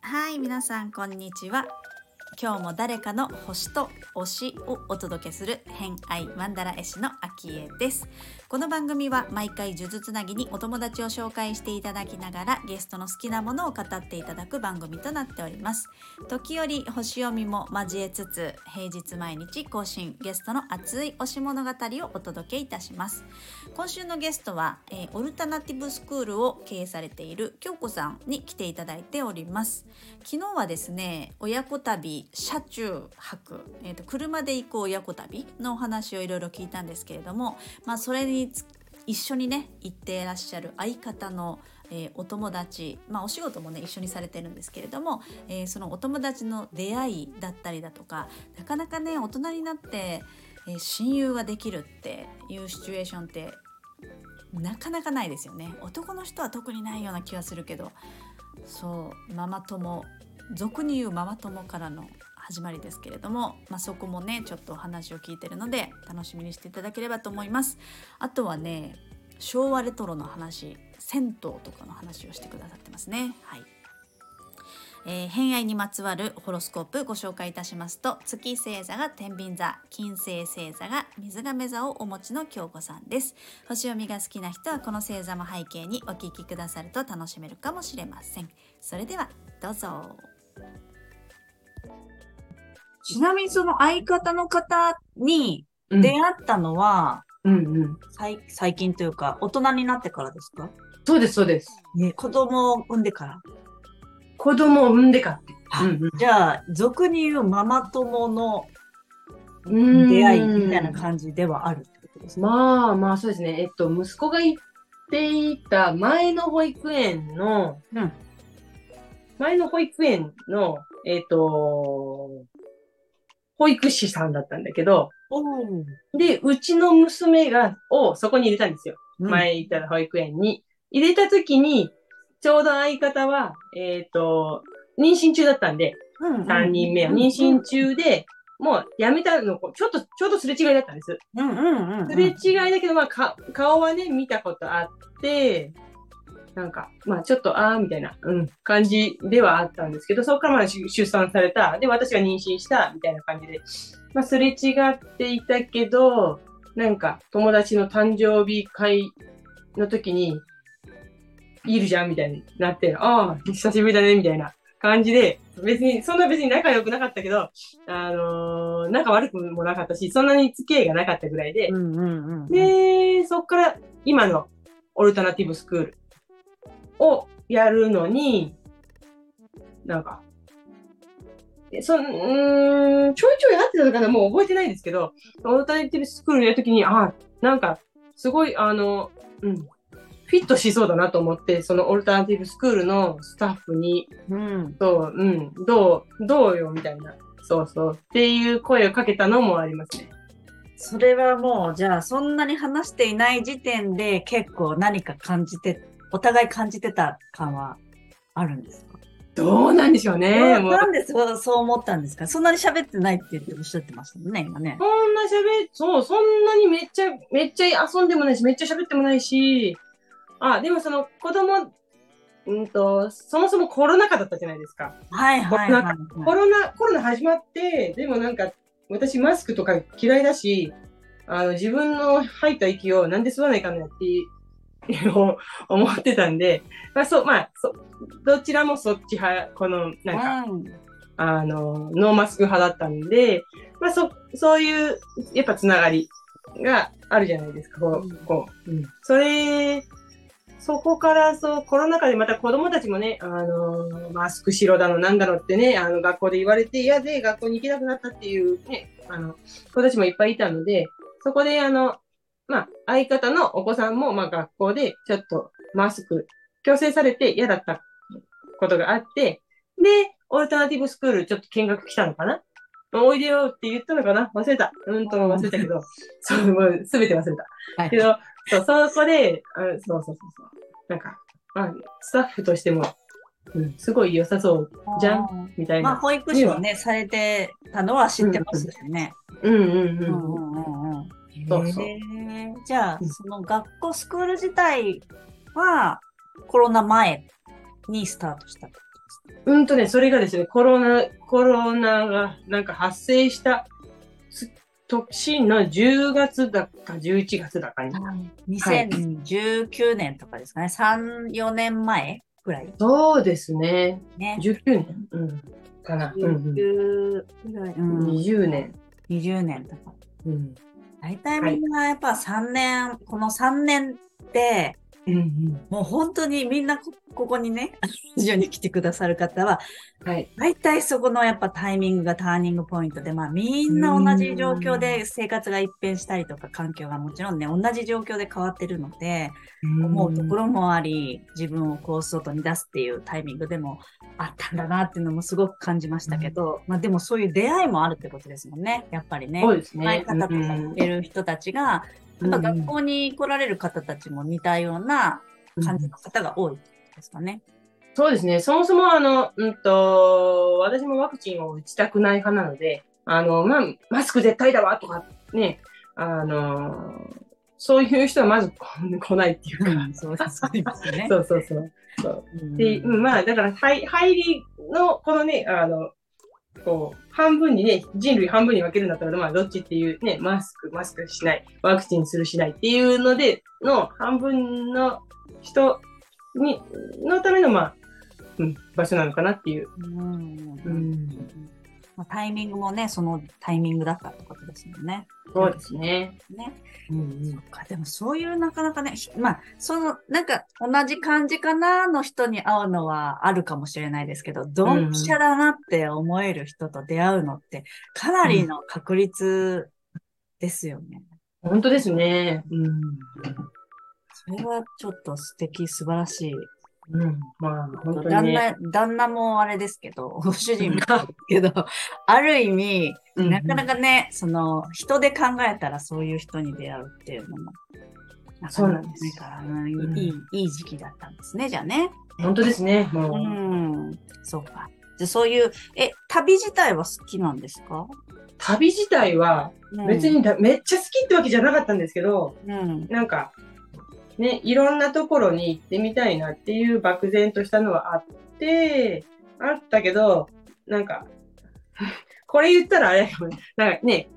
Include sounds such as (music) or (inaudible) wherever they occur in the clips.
はい皆さんこんにちは。今日も誰かの星と推しをお届けする偏愛マンダラ絵師のアキエです。この番組は毎回呪術つなぎにお友達を紹介していただきながらゲストの好きなものを語っていただく番組となっております。時折星読みも交えつつ平日毎日更新ゲストの熱い推し物語をお届けいたします。今週のゲストは、えーオルタナティブスクールを経営されている京子さんに来ていただいております。昨日はですね親子旅車中泊、えー、と車で行く親子旅のお話をいろいろ聞いたんですけれども、まあ、それに一緒にね行っていらっしゃる相方の、えーお友達、まあ、お仕事もね一緒にされてるんですけれども、えーそのお友達の出会いだったりだとかなかなかね大人になって、えー親友ができるっていうシチュエーションってなかなかないですよね。男の人は特にないような気がするけどそうママ友俗に言うママ友からの始まりですけれども、まあ、そこもねちょっとお話を聞いてるので楽しみにしていただければと思います。あとはね昭和レトロの話銭湯とかの話をしてくださってますね。はい。えー偏愛にまつわるホロスコープご紹介いたしますと月星座が天秤座金星星座が水亀座をお持ちの京子さんです。星読みが好きな人はこの星座も背景にお聞きくださると楽しめるかもしれません。それではどうぞ。ちなみにその相方の方にうん出会ったのは、うんうん。最最近というか大人になってからですか？そうです、そうです。ね子供を産んでから？子供を産んでから。うんじゃあ俗に言うママ友のうん出会いみたいな感じではあるってことですね。まあまあ、そうですね。えっと、息子が行っていた前の保育園の、うん前の保育園の、えっと、保育士さんだったんだけど、おで、うちの娘が、をそこに入れたんですよ。前、前行った保育園に。入れた時に、ちょうど相方は、えっと、妊娠中だったんで、3人目は妊娠中で、もう辞めたの、ちょっと、ちょうどすれ違いだったんです。うんうんうんすれ違いだけど、まあ、か、顔はね、見たことあって、なんか、まあ、ちょっと、あーみたいな、うん、感じではあったんですけど、そこからまあ出出産された。で、私が妊娠した、みたいな感じで、まあ、すれ違っていたけど、なんか、友達の誕生日会の時に、いるじゃんみたいになって、ああ、久しぶりだね、みたいな感じで、別に、そんな別に仲良くなかったけど、あのー仲悪くもなかったし、そんなに付き合いがなかったぐらいで、うんうんうんうん。で、そっから今のオルタナティブスクールをやるのに、なんか、えそんうーんちょいちょい会ってたのかなもう覚えてないんですけど、オルタナティブスクールやるときに、あ、なんか、すごい、あの、うん、フィットしそうだなと思って、そのオルタナティブスクールのスタッフに、うん、そう、うん、どう、どうよ、みたいな。そうそう。っていう声をかけたのもありますね。それはもう、じゃあ、そんなに話していない時点で結構何か感じて、お互い感じてた感はあるんですか？どうなんでしょうね。なんでそうそう思ったんですか？そんなに喋ってないって言っておっしゃってましたもんね、今ね。そんな喋、そう、そんなにめっちゃ、めっちゃ遊んでもないし、めっちゃ喋ってもないし、あ、でもその子供、うんと、そもそもコロナ禍だったじゃないですか。はいはいはい、はい。コロナ、コロナ始まって、でもなんか、私マスクとか嫌いだし、あの、自分の吐いた息をなんで吸わないかんのやって思ってたんで、まあそう、まあ、そどちらもそっち派、この、なんか、うんあの、ノーマスク派だったんで、まあ、そ、そういう、やっぱつながりがあるじゃないですか、こうこう。うん。それ、そこから、そう、コロナ禍でまた子供たちもね、あの、マスクしろだの、なんだのってね、あの、学校で言われて嫌で学校に行けなくなったっていうね、あの、子たちもいっぱいいたので、そこで、あの、まあ、相方のお子さんも、まあ、学校でちょっとマスク強制されて嫌だったことがあって、で、オルタナティブスクールちょっと見学来たのかな？おいでよって言ったのかな？忘れた。うんと忘れたけど、そう、もうすべて忘れた。はいけど、そう、そこで、あそうそうそうそう。なんか、あスタッフとしても、うん、すごい良さそうじゃん？みたいまあ、な。保育士もね、されてたのは知ってますよね。うんうんうん。うんうんうんうん。そうそうへえじゃあ、うんその学校、スクール自体はコロナ前にスタートした。うんとね、それがですね、コロナ、コロナがなんか発生したつ年の10月だか11月だかに。2019年とかですかね。3、4年前ぐらいそうですね。ね。19年、うん、かな。うんうん、19ぐらい、うん、20年。20年とか。うん大体みんなやっぱ3年、この3年って、うんもう本当にみんなこここにね、ラジオに来てくださる方は、はい。大体そこのやっぱタイミングがターニングポイントで、まあみんな同じ状況で生活が一変したりとか環境がもちろんね、同じ状況で変わってるので、思うところもあり、自分をこう外に出すっていうタイミングでもあったんだなっていうのもすごく感じましたけど、まあでもそういう出会いもあるってことですもんね、やっぱりね。そうですね。前方とか似てる人たちが、やっぱ学校に来られる方たちも似たような感じの方が多いですかね。そうですね。そもそも、あの、うんと、私もワクチンを打ちたくない派なので、あの、まあ、マスク絶対だわとか、ね、あの、そういう人はまず来来ないっていうか、うん、そうですね。(laughs) そうそうそう。そううんで、うんまあ、だから、入入りの、このね、あの、こう、半分にね、人類半分に分けるんだったら、まあ、どっちっていうね、マスク、マスクしない、ワクチンするしないっていうので、の半分の人に、のための、まあ、うん、場所なのかなっていう。タイミングもね、そのタイミングだったってことですもんね。そうですね。ね。うんそっか、でもそういうなかなかね、ひまあ、その、なんか同じ感じかなの人に会うのはあるかもしれないですけど、ドンピシャだなって思える人と出会うのって、かなりの確率ですよね。本当ですね。うん。それはちょっと素敵、素晴らしい。うん。まあ、本当に旦ね。那、旦那もあれですけど、(laughs) ご主人もけど、(laughs) ある意味、うんなかなかね、その、人で考えたらそういう人に出会うっていうのも、なかそうなかなんですないから、うんうんいい、いい時期だったんですね、じゃあね。本当ですね。もうう、ん、そうか。じゃあそういう、え、旅自体は好きなんですか？旅自体は、別、にだめっちゃ好きってわけじゃなかったんですけど、うん、うんなんか、ね、いろんなところに行ってみたいなっていう漠然としたのはあって、あったけど、なんか、(laughs) これ言ったらあれだけど、なんかね、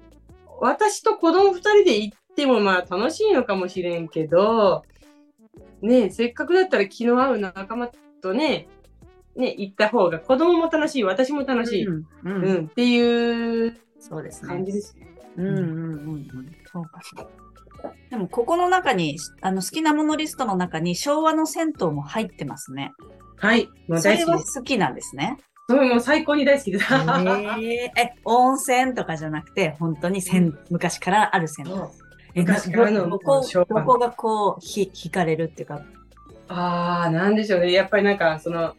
私と子供二人で行ってもまあ楽しいのかもしれんけど、ね、せっかくだったら気の合う仲間とね、ね、行った方が子供も楽しい、私も楽しい、うん、う、うんん、っていう感。じですね。うんうんうんうん。そうか。でも、ここの中に、あの、好きなものリストの中に昭和の銭湯も入ってますね。はい、もうそれは大好きです。好きなんですね。それもう最高に大好きです。えーえ、温泉とかじゃなくて、本当に銭、昔からある銭湯。え昔からのどどこ、どこがこう、ひ、惹かれるっていうか。ああ、なんでしょうね。やっぱりなんか、その、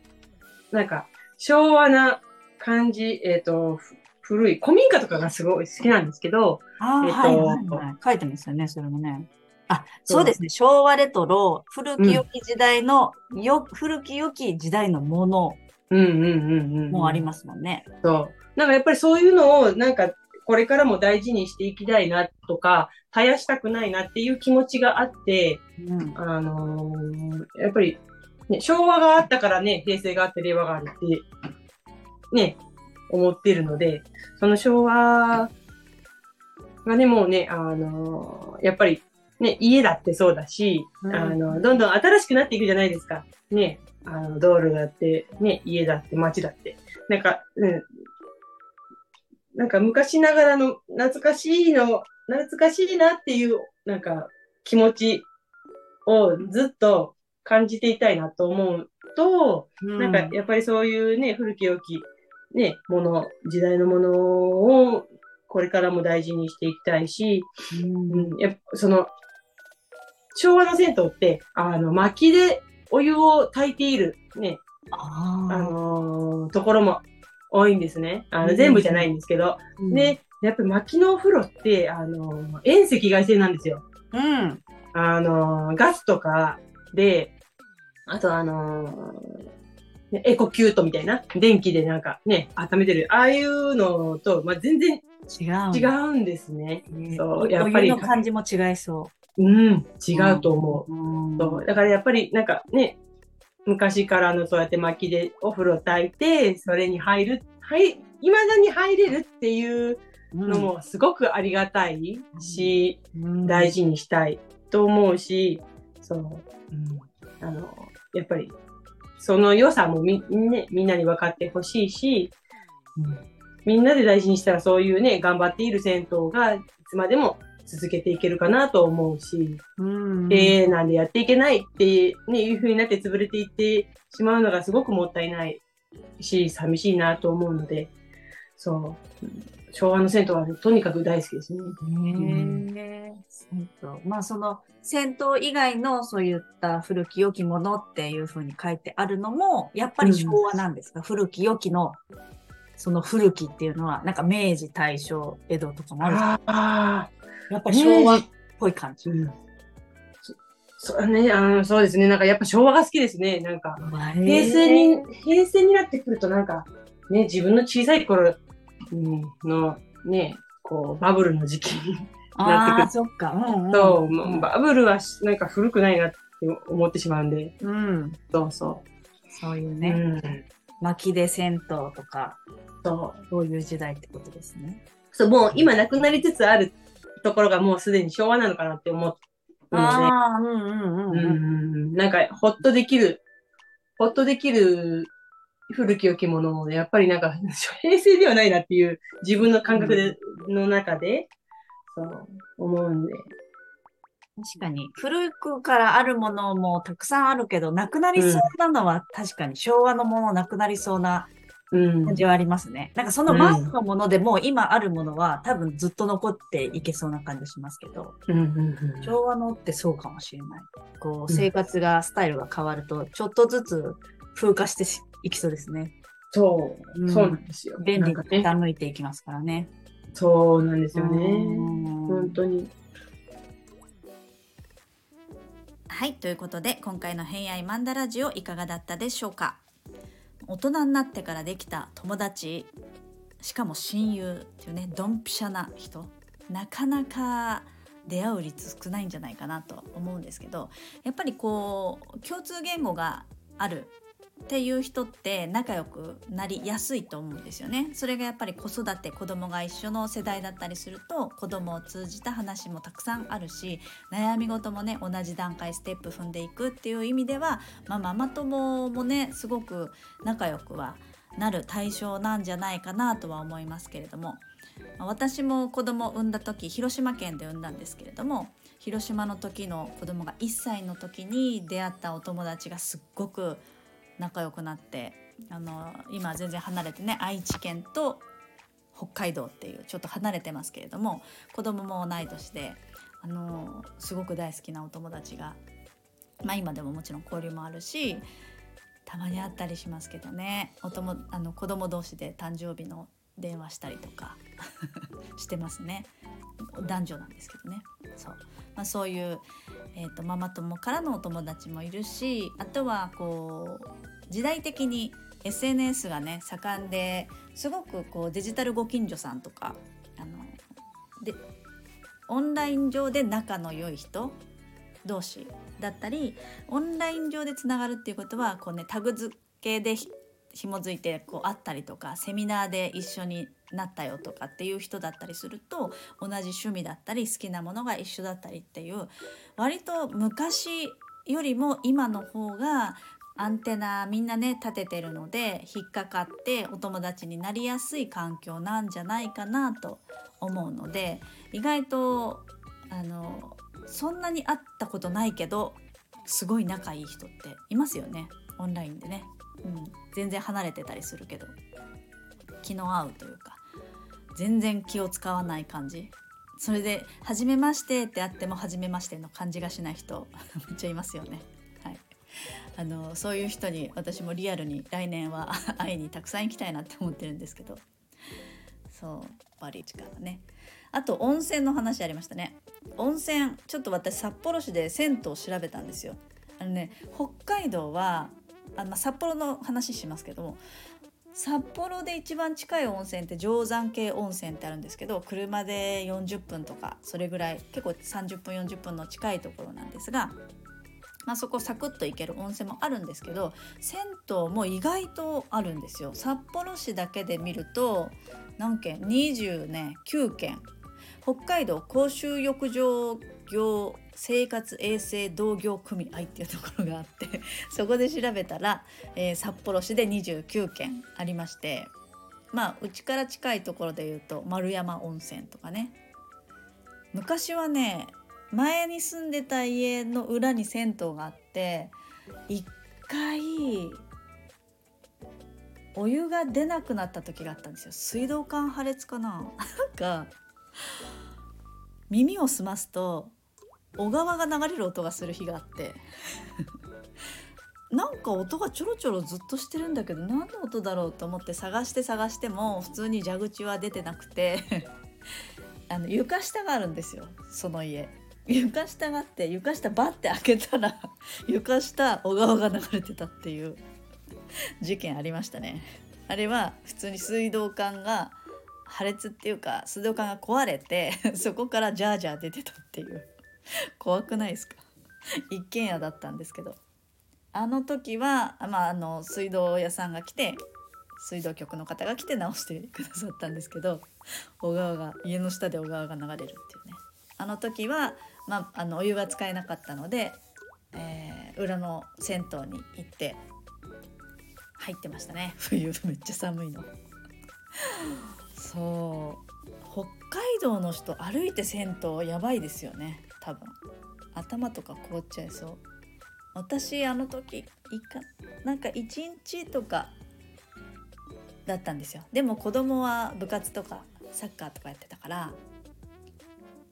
なんか、昭和な感じ、えっ、と、ふ古い、古民家とかがすごい好きなんですけど、ああ、えっとはいはいはい。書いてますよね、それもね。あ、そうですね。昭和レトロ、古き良き時代の、よ、古き良き時代のものうんうんうんうん。もありますもんね。そう。なんかやっぱりそういうのを、なんか、これからも大事にしていきたいなとか、絶やしたくないなっていう気持ちがあって、うん。あのーやっぱり、ね、昭和があったからね、平成があって令和があるって、ね、思ってるので、その昭和がね、もうね、あのーやっぱり、ね、家だってそうだし、うんあの、どんどん新しくなっていくじゃないですか。ね、あの、道路だって、ね、家だって、街だって。なんか、うん、なんか昔ながらの懐かしいの、懐かしいなっていう、なんか気持ちをずっと感じていたいなと思うと、なんかやっぱりそういうね、古き良き、ね、もの、時代のものをこれからも大事にしていきたいし、うんうん、やっぱその、昭和の銭湯って、あの、薪でお湯を炊いている、ね、あああ。のーところも多いんですね。あの、うん全部じゃないんですけど。うん、で、やっぱり薪のお風呂って、あのー遠赤外線なんですよ。うん。あのーガスとかで、あとあのーねエコキュートみたいな、電気でなんかね、温めてる、ああいうのと、まあ、全然違う。違うんですね。ねそうやっぱりの感じも違いそうん、違うと思う。う。うんそうだからやっぱりなんかね、昔からのそうやって薪でお風呂炊いて、それに入る、はい、未だに入れるっていうのもすごくありがたいし、うん大事にしたいと思うし、そう、うん、あの、やっぱりその良さもみ,、ね、みんなに分かってほしいし、うん、みんなで大事にしたらそういうね、頑張っている銭湯がいつまでも続けていけるかなと思うし、うん。経営なんでやっていけないって、ね、いう風になって潰れていってしまうのがすごくもったいないし、寂しいなと思うので、そう、うん昭和の銭湯は、ね、とにかく大好きですね。まあその銭湯以外のそういった古き良きものっていうふうに書いてあるのもやっぱり昭和なんですか、古き良きのその古きっていうのはなんか明治大正江戸とかもあるんですか。あやっぱり昭和っぽい感じ。うん。そそうね、あの、そうですね。なんかやっぱ昭和が好きですね。なんか、平平成に、平成になってくるとなんか、ね、自分の小さい頃うんの、ね、こう、バブルの時期に、なってくるああ、そっか。うん、うん。バブルはしなんか古くないなって思ってしまうんで、うん。そうそそういうう。ね、うん。薪で銭湯とか、そう。そういう時代ってことですね。そう、もう今なくなりつつあるところがもうすでに昭和なのかなって思うので、ああ、うんうんううんうん。ん、なんか、ほっとできる、ほっとできる古き良きものをね、やっぱりなんか、(laughs) 平成ではないなっていう自分の感覚で、の中で、そう、思うんで。確かに、古くからあるものもたくさんあるけど、なくなりそうなのは確かに昭和のものなくなりそうなうん。感じはありますね。なんかその前のものでも今あるものは多分ずっと残っていけそうな感じしますけど、うんうんうん昭和のってそうかもしれない。こうんう、生活が、スタイルが変わると、ちょっとずつ風化していきそうですね。そう、うんそうなんですよ。便利になんかね。傾いていきますからね。そうなんですよね。うん本当に。はいということで今回の「偏愛マンダラジオ」いかがだったでしょうか？大人になってからできた友達しかも親友っていうねドンピシャな人なかなか出会う率少ないんじゃないかなと思うんですけどやっぱりこう共通言語があるっていう人って仲良くなりやすいと思うんですよね。それがやっぱり子育て子供が一緒の世代だったりすると子供を通じた話もたくさんあるし悩み事もね同じ段階ステップ踏んでいくっていう意味では、まあ、ママ友もねすごく仲良くはなる対象なんじゃないかなとは思いますけれども、私も子供を産んだ時広島県で産んだんですけれども広島の時の子供が1歳の時に出会ったお友達がすっごく仲良くなってあの今全然離れてね愛知県と北海道っていうちょっと離れてますけれども子供も同い年であのすごく大好きなお友達が、まあ、今でももちろん交流もあるしたまに会ったりしますけどねおともあの子供同士で誕生日の電話したりとか (laughs) してますね。男女なんですけどね。そう、まあ、そういう、えー、とママ友からのお友達もいるしあとはこう時代的に SNS がね盛んですごくこうデジタルご近所さんとかあのでオンライン上で仲の良い人同士だったりオンライン上でつながるっていうことはこう、ね、タグ付けでひ紐づいてこう会ったりとかセミナーで一緒になったよとかっていう人だったりすると同じ趣味だったり好きなものが一緒だったりっていう割と昔よりも今の方がアンテナみんなね立ててるので引っかかってお友達になりやすい環境なんじゃないかなと思うので意外とあのそんなに会ったことないけどすごい仲いい人っていますよね。オンラインでね、うん、全然離れてたりするけど気の合うというか全然気を使わない感じ。それで「初めまして」ってあっても「初めまして」の感じがしない人 (laughs) めっちゃいますよね。(laughs) あのそういう人に私もリアルに来年は (laughs) 会いにたくさん行きたいなって思ってるんですけど。そうバリ力ね。あと温泉の話ありましたね。温泉ちょっと私札幌市で銭湯を調べたんですよ。あのね北海道はあ、まあ、札幌の話しますけども札幌で一番近い温泉って定山系温泉ってあるんですけど車で40分とかそれぐらい結構30分40分の近いところなんですが、まあ、そこサクッと行ける温泉もあるんですけど銭湯も意外とあるんですよ。札幌市だけで見ると何件29、ね、件北海道公衆浴場業生活衛生同業組合っていうところがあって (laughs) そこで調べたら、えー、札幌市で29件ありましてまあうちから近いところで言うと丸山温泉とかね。昔はね前に住んでた家の裏に銭湯があって一回お湯が出なくなった時があったんですよ。水道管破裂かな。なんか耳を澄ますと小川が流れる音がする日があって。(laughs) なんか音がちょろちょろずっとしてるんだけど何の音だろうと思って探して探しても普通に蛇口は出てなくて。(laughs) あの床下があるんですよその家。床下があって床下バッて開けたら (laughs) 床下小川が流れてたっていう事件ありましたね。あれは普通に水道管が破裂っていうか水道管が壊れて (laughs) そこからジャージャー出てたっていう。怖くないですか？一軒家だったんですけど。あの時は、まあ、あの水道屋さんが来て水道局の方が来て直してくださったんですけど小川が家の下で小川が流れるっていうね。あの時は、まあ、あのお湯が使えなかったので、えー、裏の銭湯に行って入ってましたね。(laughs) 冬めっちゃ寒いの。そう。北海道の人歩いて銭湯やばいですよね。多分。頭とか凍っちゃいそう。私あの時いかなんか1日とかだったんですよ。でも子供は部活とかサッカーとかやってたから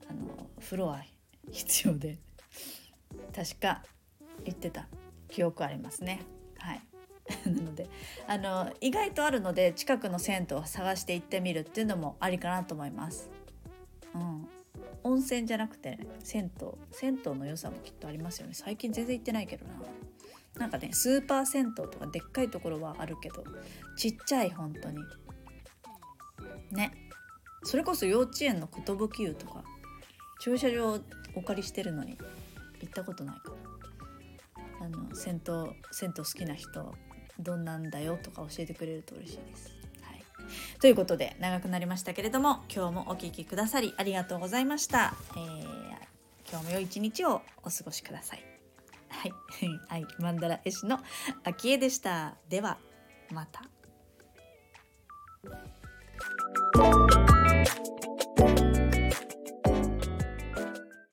あの風呂は必要で。確か言ってた。記憶ありますね。はい。(laughs) なのであの意外とあるので近くの銭湯を探して行ってみるっていうのもありかなと思います。うん、温泉じゃなくて銭湯銭湯の良さもきっとありますよね。最近全然行ってないけどな。なんかねスーパー銭湯とかでっかいところはあるけどちっちゃい本当に。ね。それこそ幼稚園の寿湯とか駐車場お借りしてるのに行ったことないかあの銭湯銭湯好きな人どんなんだよとか教えてくれると嬉しいです。はい、ということで長くなりましたけれども今日もお聴きくださりありがとうございました。えー、今日も良い一日をお過ごしください。はい、(laughs) はい、マンダラ絵師の秋江でした。ではまた。